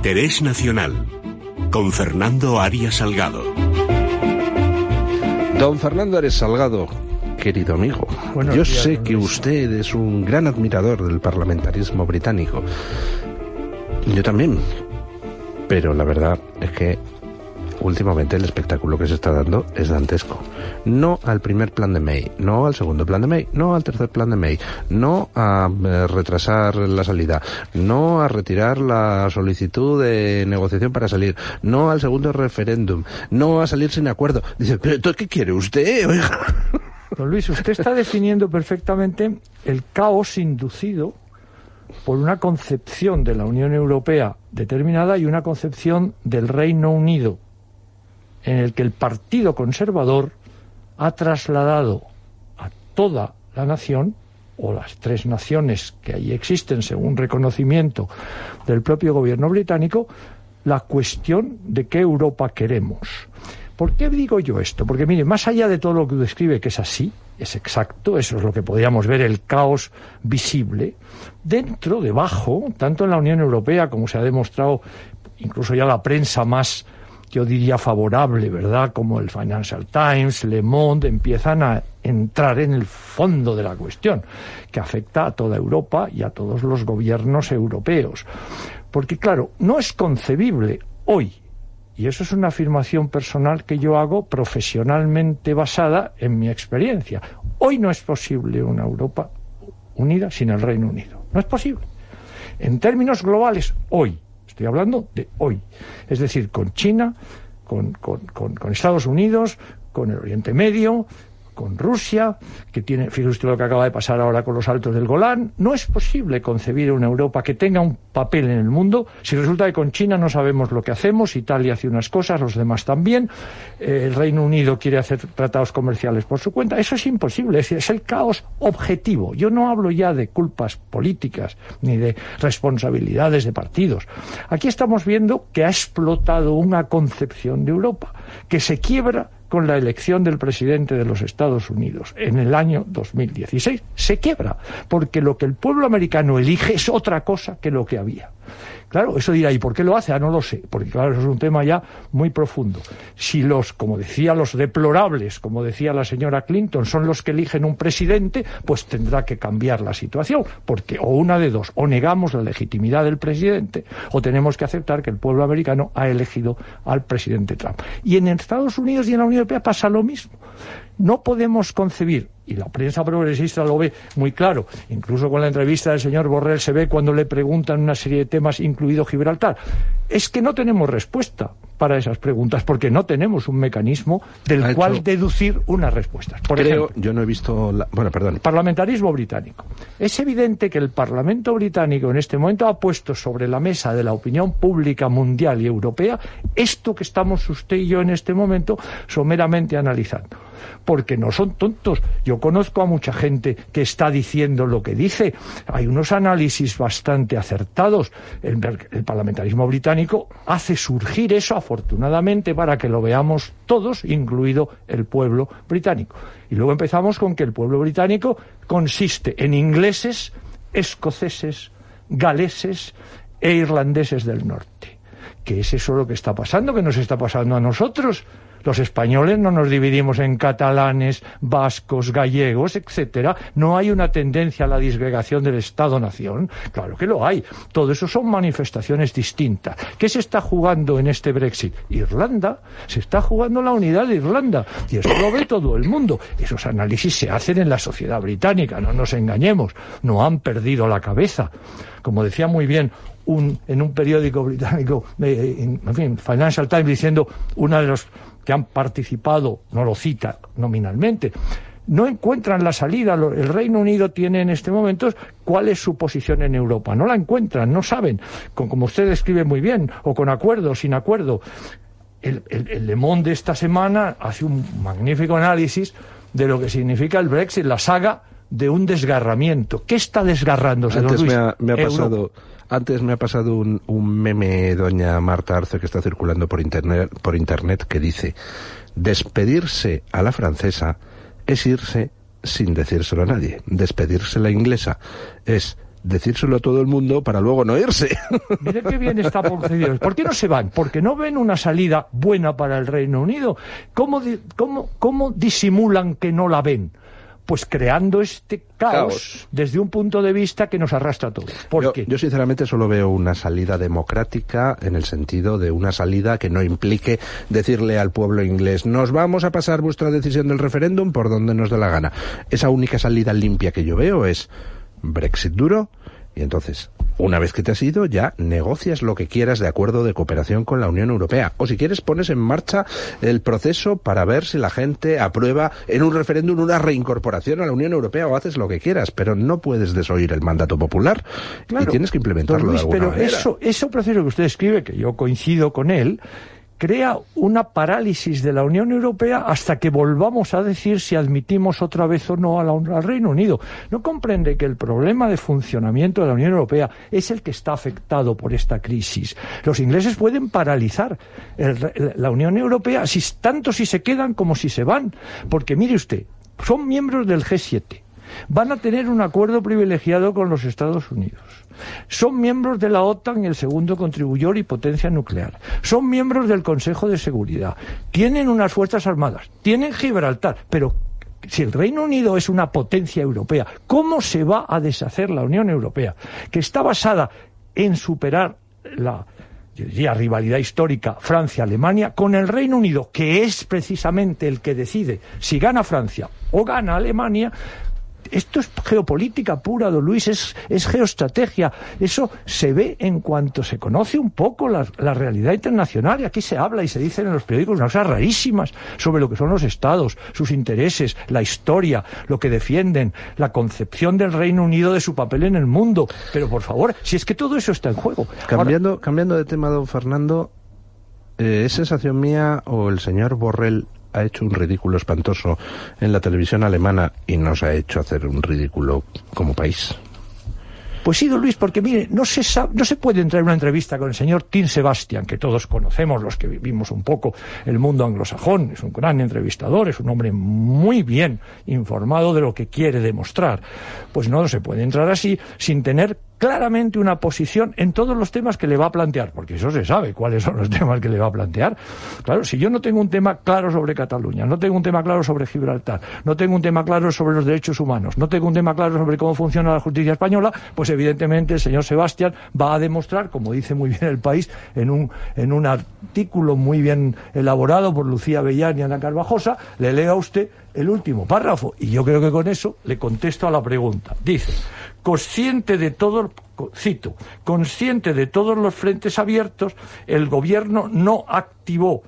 Interés Nacional con Fernando Arias Salgado. Don Fernando Arias Salgado, querido amigo, yo sé que usted es un gran admirador del parlamentarismo británico. Yo también. Pero la verdad es que últimamente el espectáculo que se está dando es dantesco. No al primer plan de May, no al segundo plan de May, no al tercer plan de May, no a eh, retrasar la salida, no a retirar la solicitud de negociación para salir, no al segundo referéndum, no a salir sin acuerdo. Dice, pero ¿qué quiere usted? Don Luis, usted está definiendo perfectamente el caos inducido por una concepción de la Unión Europea determinada y una concepción del Reino Unido en el que el Partido Conservador ha trasladado a toda la nación, o las tres naciones que ahí existen según reconocimiento del propio gobierno británico, la cuestión de qué Europa queremos. ¿Por qué digo yo esto? Porque mire, más allá de todo lo que describe, que es así, es exacto, eso es lo que podríamos ver, el caos visible, dentro, debajo, tanto en la Unión Europea como se ha demostrado, incluso ya la prensa más yo diría favorable, ¿verdad? Como el Financial Times, Le Monde, empiezan a entrar en el fondo de la cuestión, que afecta a toda Europa y a todos los gobiernos europeos. Porque, claro, no es concebible hoy, y eso es una afirmación personal que yo hago profesionalmente basada en mi experiencia. Hoy no es posible una Europa unida sin el Reino Unido. No es posible. En términos globales, hoy Estoy hablando de hoy. Es decir, con China, con, con Estados Unidos, con el Oriente Medio, con Rusia, que tiene, fíjese lo que acaba de pasar ahora con los altos del Golán, no es posible concebir una Europa que tenga un papel en el mundo si resulta que con China no sabemos lo que hacemos, Italia hace unas cosas, los demás también, eh, el Reino Unido quiere hacer tratados comerciales por su cuenta, eso es imposible, es, es el caos objetivo. Yo no hablo ya de culpas políticas ni de responsabilidades de partidos. Aquí estamos viendo que ha explotado una concepción de Europa que se quiebra con la elección del presidente de los Estados Unidos en el año 2016 se quiebra, porque lo que el pueblo americano elige es otra cosa que lo que había. Claro, eso dirá, ¿y por qué lo hace? Ah, no lo sé, porque claro, eso es un tema ya muy profundo. Si los, como decía, los deplorables, como decía la señora Clinton, son los que eligen un presidente, pues tendrá que cambiar la situación, porque o una de dos, o negamos la legitimidad del presidente, o tenemos que aceptar que el pueblo americano ha elegido al presidente Trump. Y en Estados Unidos y en la Unión Europea pasa lo mismo. No podemos concebir, y la prensa progresista lo ve muy claro, incluso con la entrevista del señor Borrell se ve cuando le preguntan una serie de temas, incluido Gibraltar, es que no tenemos respuesta para esas preguntas, porque no tenemos un mecanismo del cual deducir unas respuestas. Por Creo, yo no he visto, la... bueno, perdón. Parlamentarismo británico. Es evidente que el Parlamento británico en este momento ha puesto sobre la mesa de la opinión pública mundial y europea esto que estamos usted y yo en este momento someramente analizando porque no son tontos. Yo conozco a mucha gente que está diciendo lo que dice. Hay unos análisis bastante acertados. El, parlamentarismo británico hace surgir eso, afortunadamente, para que lo veamos todos, incluido el pueblo británico. Y luego empezamos con que el pueblo británico consiste en ingleses, escoceses, galeses e irlandeses del norte. ¿Qué es eso lo que está pasando? ¿Qué nos está pasando a nosotros? Los españoles no nos dividimos en catalanes, vascos, gallegos, etcétera. No hay una tendencia a la disgregación del Estado-nación. Claro que lo hay. Todo eso son manifestaciones distintas. ¿Qué se está jugando en este Brexit? Irlanda. Se está jugando la unidad de Irlanda. Y eso lo ve todo el mundo. Esos análisis se hacen en la sociedad británica, no nos engañemos. No han perdido la cabeza. Como decía muy bien un, en un periódico británico, eh, en fin, Financial Times, diciendo una de los que han participado, no lo cita nominalmente, no encuentran la salida. El Reino Unido tiene en este momento cuál es su posición en Europa. No la encuentran, no saben, como usted describe muy bien, o con acuerdo o sin acuerdo. El, el, Le Monde de esta semana hace un magnífico análisis de lo que significa el Brexit, la saga de un desgarramiento. ¿Qué está desgarrándose, Antes Me ha, pasado... Antes me ha pasado un, meme, doña Marta Arce, que está circulando por internet, por internet, que dice, despedirse a la francesa es irse sin decírselo a nadie. Despedirse a la inglesa es decírselo a todo el mundo para luego no irse. Mire qué bien está procedido. ¿Por qué no se van? Porque no ven una salida buena para el Reino Unido. ¿Cómo, cómo, cómo disimulan que no la ven? Pues creando este caos, desde un punto de vista que nos arrastra a todos. ¿Por yo, yo sinceramente solo veo una salida democrática en el sentido de una salida que no implique decirle al pueblo inglés nos vamos a pasar vuestra decisión del referéndum por donde nos dé la gana. Esa única salida limpia que yo veo es Brexit duro y entonces una vez que te has ido, ya negocias lo que quieras de acuerdo de cooperación con la Unión Europea. O si quieres, pones en marcha el proceso para ver si la gente aprueba en un referéndum una reincorporación a la Unión Europea o haces lo que quieras, pero no puedes desoír el mandato popular y tienes que implementarlo de alguna pero manera. Eso, ese proceso que usted escribe, que yo coincido con él, crea una parálisis de la Unión Europea hasta que volvamos a decir si admitimos otra vez o no al Reino Unido. No comprende que el problema de funcionamiento de la Unión Europea es el que está afectado por esta crisis. Los ingleses pueden paralizar la Unión Europea si, tanto si se quedan como si se van. Porque mire usted, son miembros del G7 van a tener un acuerdo privilegiado con los Estados Unidos. Son miembros de la OTAN el segundo contribuidor y potencia nuclear. Son miembros del Consejo de Seguridad. Tienen unas fuerzas armadas. Tienen Gibraltar. Pero si el Reino Unido es una potencia europea, ¿cómo se va a deshacer la Unión Europea? Que está basada en superar la diría, rivalidad histórica Francia-Alemania con el Reino Unido, que es precisamente el que decide si gana Francia o gana Alemania, esto es geopolítica pura, don Luis, es, es geoestrategia. Eso se ve en cuanto se conoce un poco la, realidad internacional. Y aquí se habla y se dicen en los periódicos unas cosas rarísimas sobre lo que son los estados, sus intereses, la historia, lo que defienden, la concepción del Reino Unido de su papel en el mundo. Pero por favor, si es que todo eso está en juego. Cambiando, cambiando de tema, don Fernando, eh, ¿es sensación mía o el señor Borrell ha hecho un ridículo espantoso en la televisión alemana y nos ha hecho hacer un ridículo como país. Pues sí, don Luis, porque mire, no se, no se puede entrar en una entrevista con el señor Tim Sebastian, que todos conocemos los que vivimos un poco el mundo anglosajón, es un gran entrevistador, es un hombre muy bien informado de lo que quiere demostrar. Pues no se puede entrar así sin tener claramente una posición en todos los temas que le va a plantear, porque eso se sabe cuáles son los temas que le va a plantear. Claro, si yo no tengo un tema claro sobre Cataluña, no tengo un tema claro sobre Gibraltar, no tengo un tema claro sobre los derechos humanos, no tengo un tema claro sobre cómo funciona la justicia española, pues evidentemente el señor Sebastián va a demostrar, como dice muy bien el país, en un, en un artículo muy bien elaborado por Lucía Bellán y Ana Carvajosa, le leo a usted el último párrafo, y yo creo que con eso le contesto a la pregunta. Dice, consciente de todo, cito, consciente de todos los frentes abiertos, el gobierno no activó,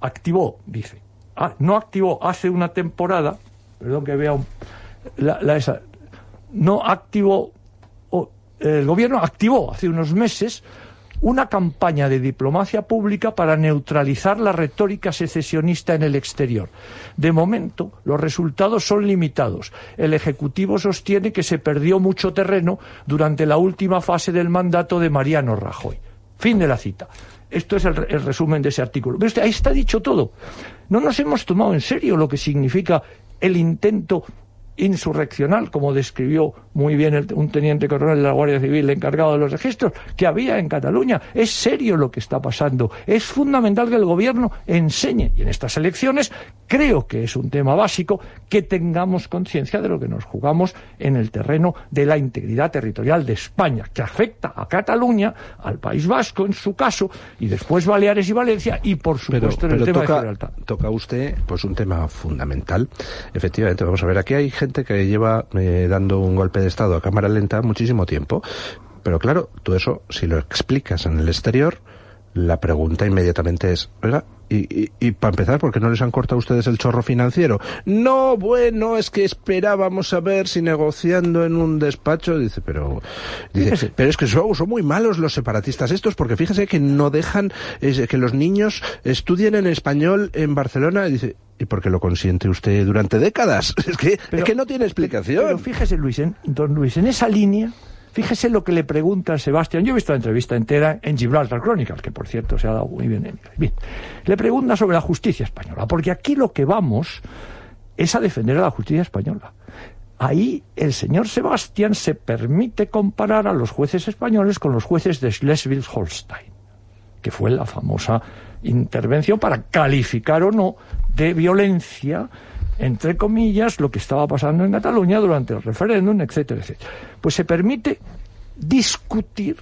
activó, dice, ah, no activó hace una temporada, perdón que vea la, esa, no activó, el gobierno activó hace unos meses una campaña de diplomacia pública para neutralizar la retórica secesionista en el exterior. De momento, los resultados son limitados. El Ejecutivo sostiene que se perdió mucho terreno durante la última fase del mandato de Mariano Rajoy. Fin de la cita. Esto es el, resumen de ese artículo. Pero ahí está dicho todo. No nos hemos tomado en serio lo que significa el intento insurreccional, como describió muy bien un teniente coronel de la Guardia Civil encargado de los registros, que había en Cataluña. Es serio lo que está pasando. Es fundamental que el gobierno enseñe, y en estas elecciones creo que es un tema básico, que tengamos conciencia de lo que nos jugamos en el terreno de la integridad territorial de España, que afecta a Cataluña, al País Vasco en su caso, y después Baleares y Valencia, y por supuesto en el tema toca, de Gibraltar. Toca usted pues un tema fundamental. Efectivamente, vamos a ver, aquí hay gente que lleva eh, dando un golpe de Estado a cámara lenta muchísimo tiempo. Pero claro, tú eso, si lo explicas en el exterior, la pregunta inmediatamente es, oiga, y, y, para empezar, ¿por qué no les han cortado a ustedes el chorro financiero? No, bueno, es que esperábamos a ver si negociando en un despacho, dice, pero, dice, pero es que son, son, muy malos los separatistas estos, porque fíjese que no dejan que los niños estudien en español en Barcelona, dice, ¿y por qué lo consiente usted durante décadas? Es que, es que no tiene explicación. Pero fíjese, Luis, en, don Luis, en esa línea, Fíjese lo que le pregunta Sebastián. Yo he visto la entrevista entera en Gibraltar Chronicles, que por cierto se ha dado muy bien en Bien. Le pregunta sobre la justicia española, porque aquí lo que vamos es a defender a la justicia española. ahí el señor Sebastián se permite comparar a los jueces españoles con los jueces de Schleswig-Holstein, que fue la famosa intervención para calificar o no de violencia, entre comillas, lo que estaba pasando en Cataluña durante el referéndum, etcétera, etcétera. Pues se permite discutir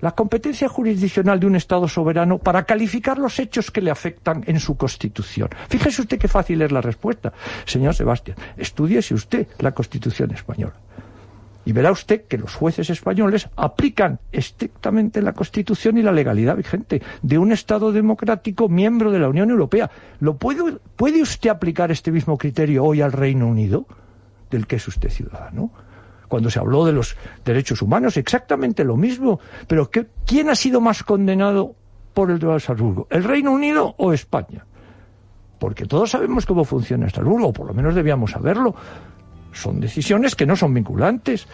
la competencia jurisdiccional de un Estado soberano para calificar los hechos que le afectan en su Constitución. Fíjese usted qué fácil es la respuesta, señor Sebastián. Estudiese usted la Constitución española. Y verá usted que los jueces españoles aplican estrictamente la Constitución y la legalidad vigente de un Estado democrático miembro de la Unión Europea. ¿Lo puede, puede usted aplicar este mismo criterio hoy al Reino Unido, del que es usted ciudadano? cuando se habló de los derechos humanos, exactamente lo mismo. Pero ¿quién ha sido más condenado por el Tratado de Salzburgo? ¿El Reino Unido o España? Porque todos sabemos cómo funciona Estrasburgo, o por lo menos debíamos saberlo. Son decisiones que no son vinculantes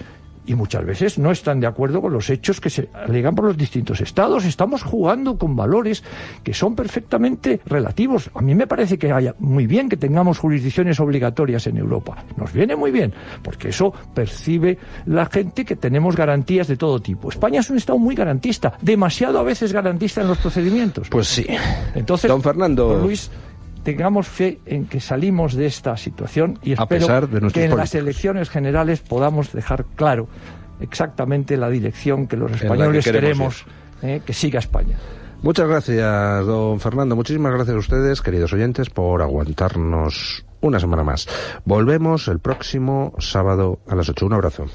y muchas veces no están de acuerdo con los hechos que se alegan por los distintos estados. Estamos jugando con valores que son perfectamente relativos. A mí me parece que haya muy bien que tengamos jurisdicciones obligatorias en Europa. Nos viene muy bien, porque eso percibe la gente que tenemos garantías de todo tipo. España es un estado muy garantista, demasiado a veces garantista en los procedimientos. Pues sí. Entonces, don Fernando, Luis, tengamos fe en que salimos de esta situación y espero que en las elecciones generales podamos dejar claro exactamente la dirección que los españoles queremos, eh, que siga España. Muchas gracias, don Fernando. Muchísimas gracias a ustedes, queridos oyentes, por aguantarnos una semana más. Volvemos el próximo sábado a las 8. Un abrazo.